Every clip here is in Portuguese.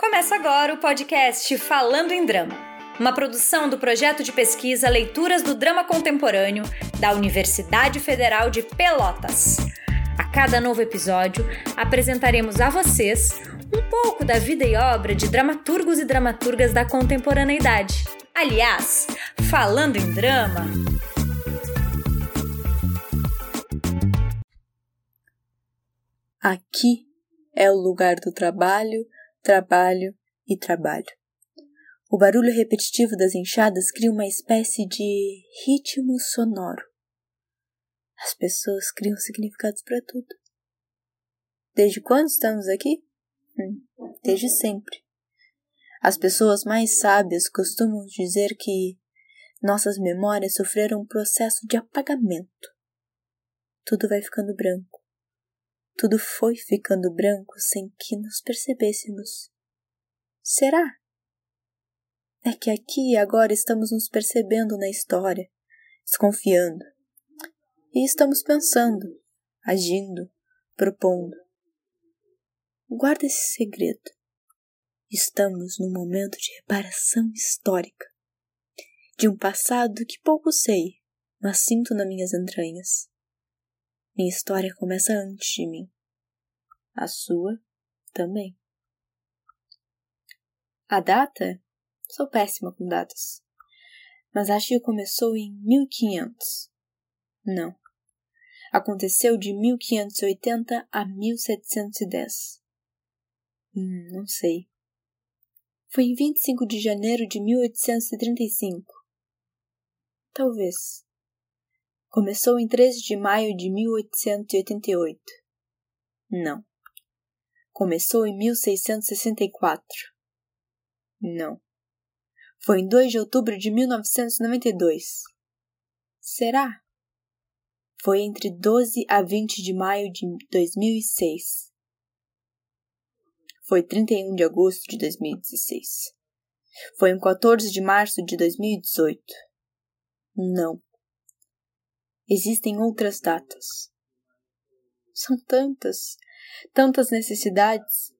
Começa agora o podcast Falando em Drama, uma produção do projeto de pesquisa Leituras do Drama Contemporâneo da Universidade Federal de Pelotas. A cada novo episódio, apresentaremos a vocês um pouco da vida e obra de dramaturgos e dramaturgas da contemporaneidade. Aliás, falando em drama. Aqui é o lugar do trabalho trabalho e trabalho. O barulho repetitivo das enxadas cria uma espécie de ritmo sonoro. As pessoas criam significados para tudo. Desde quando estamos aqui? Hum, desde sempre. As pessoas mais sábias costumam dizer que nossas memórias sofreram um processo de apagamento. Tudo vai ficando branco. Tudo foi ficando branco sem que nos percebêssemos. Será? É que aqui e agora estamos nos percebendo na história, desconfiando. E estamos pensando, agindo, propondo. Guarda esse segredo. Estamos num momento de reparação histórica. De um passado que pouco sei, mas sinto nas minhas entranhas. Minha história começa antes de mim. A sua também. A data? Sou péssima com datas. Mas acho que começou em 1500. Não. Aconteceu de 1580 a 1710. Hum, não sei. Foi em 25 de janeiro de 1835. Talvez. Começou em 13 de maio de 1888. Não. Começou em 1664. Não. Foi em 2 de outubro de 1992. Será? Foi entre 12 a 20 de maio de 2006. Foi 31 de agosto de 2016. Foi em 14 de março de 2018. Não. Existem outras datas. São tantas, tantas necessidades.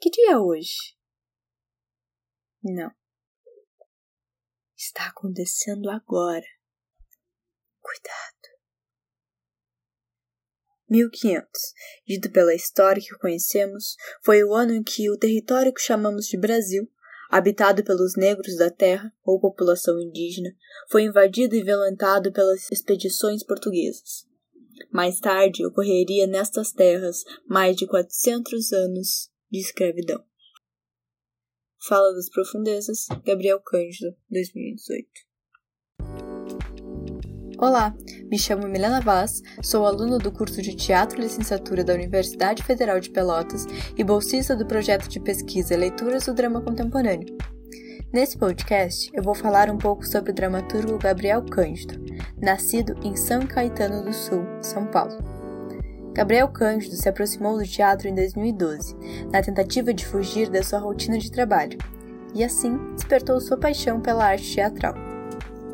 Que dia é hoje? Não. Está acontecendo agora. Cuidado. 1500, dito pela história que conhecemos, foi o ano em que o território que chamamos de Brasil habitado pelos negros da terra ou população indígena, foi invadido e violentado pelas expedições portuguesas. Mais tarde ocorreria nestas terras mais de 400 anos de escravidão. Fala das Profundezas, Gabriel Cândido, 2018. Olá, me chamo Milena Vaz, sou aluna do curso de Teatro Licenciatura da Universidade Federal de Pelotas e bolsista do projeto de pesquisa Leituras do Drama Contemporâneo. Nesse podcast, eu vou falar um pouco sobre o dramaturgo Gabriel Cândido, nascido em São Caetano do Sul, São Paulo. Gabriel Cândido se aproximou do teatro em 2012, na tentativa de fugir da sua rotina de trabalho, e assim despertou sua paixão pela arte teatral.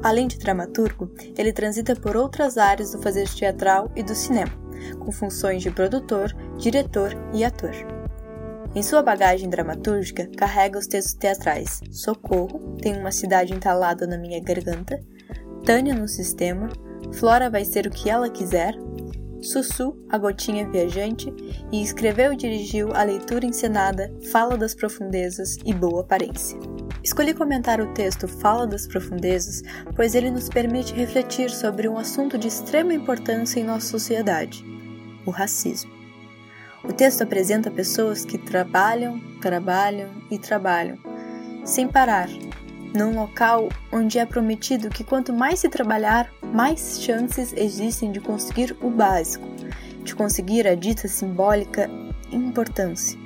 Além de dramaturgo, ele transita por outras áreas do fazer teatral e do cinema, com funções de produtor, diretor e ator. Em sua bagagem dramatúrgica, carrega os textos teatrais Socorro, Tem uma cidade entalada na minha garganta, Tânia no sistema, Flora vai ser o que ela quiser, Sussu, a gotinha viajante, e escreveu e dirigiu a leitura encenada Fala das Profundezas e Boa Aparência. Escolhi comentar o texto Fala das Profundezas, pois ele nos permite refletir sobre um assunto de extrema importância em nossa sociedade: o racismo. O texto apresenta pessoas que trabalham, trabalham e trabalham, sem parar, num local onde é prometido que quanto mais se trabalhar, mais chances existem de conseguir o básico, de conseguir a dita simbólica importância.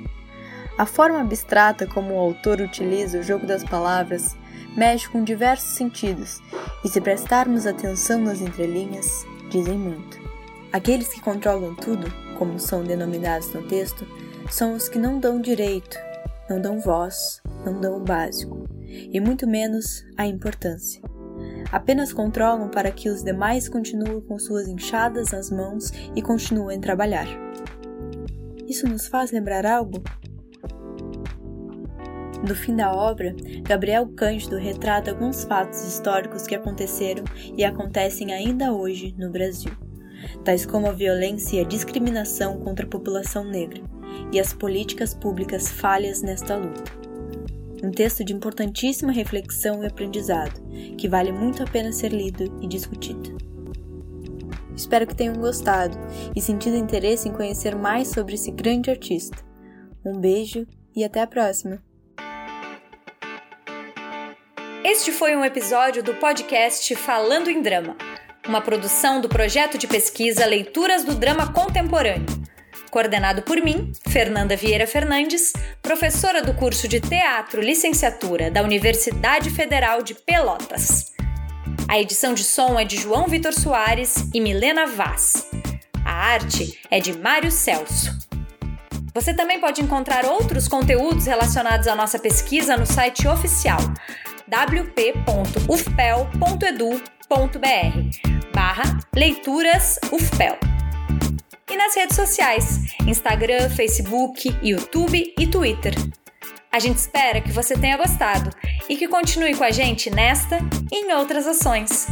A forma abstrata como o autor utiliza o jogo das palavras mexe com diversos sentidos, e se prestarmos atenção nas entrelinhas, dizem muito. Aqueles que controlam tudo, como são denominados no texto, são os que não dão direito, não dão voz, não dão o básico e muito menos a importância. Apenas controlam para que os demais continuem com suas enxadas nas mãos e continuem a trabalhar. Isso nos faz lembrar algo? No fim da obra, Gabriel Cândido retrata alguns fatos históricos que aconteceram e acontecem ainda hoje no Brasil, tais como a violência e a discriminação contra a população negra e as políticas públicas falhas nesta luta. Um texto de importantíssima reflexão e aprendizado, que vale muito a pena ser lido e discutido. Espero que tenham gostado e sentido interesse em conhecer mais sobre esse grande artista. Um beijo e até a próxima! Este foi um episódio do podcast Falando em Drama, uma produção do projeto de pesquisa Leituras do Drama Contemporâneo, coordenado por mim, Fernanda Vieira Fernandes, professora do curso de Teatro Licenciatura da Universidade Federal de Pelotas. A edição de som é de João Vitor Soares e Milena Vaz. A arte é de Mário Celso. Você também pode encontrar outros conteúdos relacionados à nossa pesquisa no site oficial wp.ufpel.edu.br barra leituras UFPEL. E nas redes sociais, Instagram, Facebook, YouTube e Twitter. A gente espera que você tenha gostado e que continue com a gente nesta e em outras ações.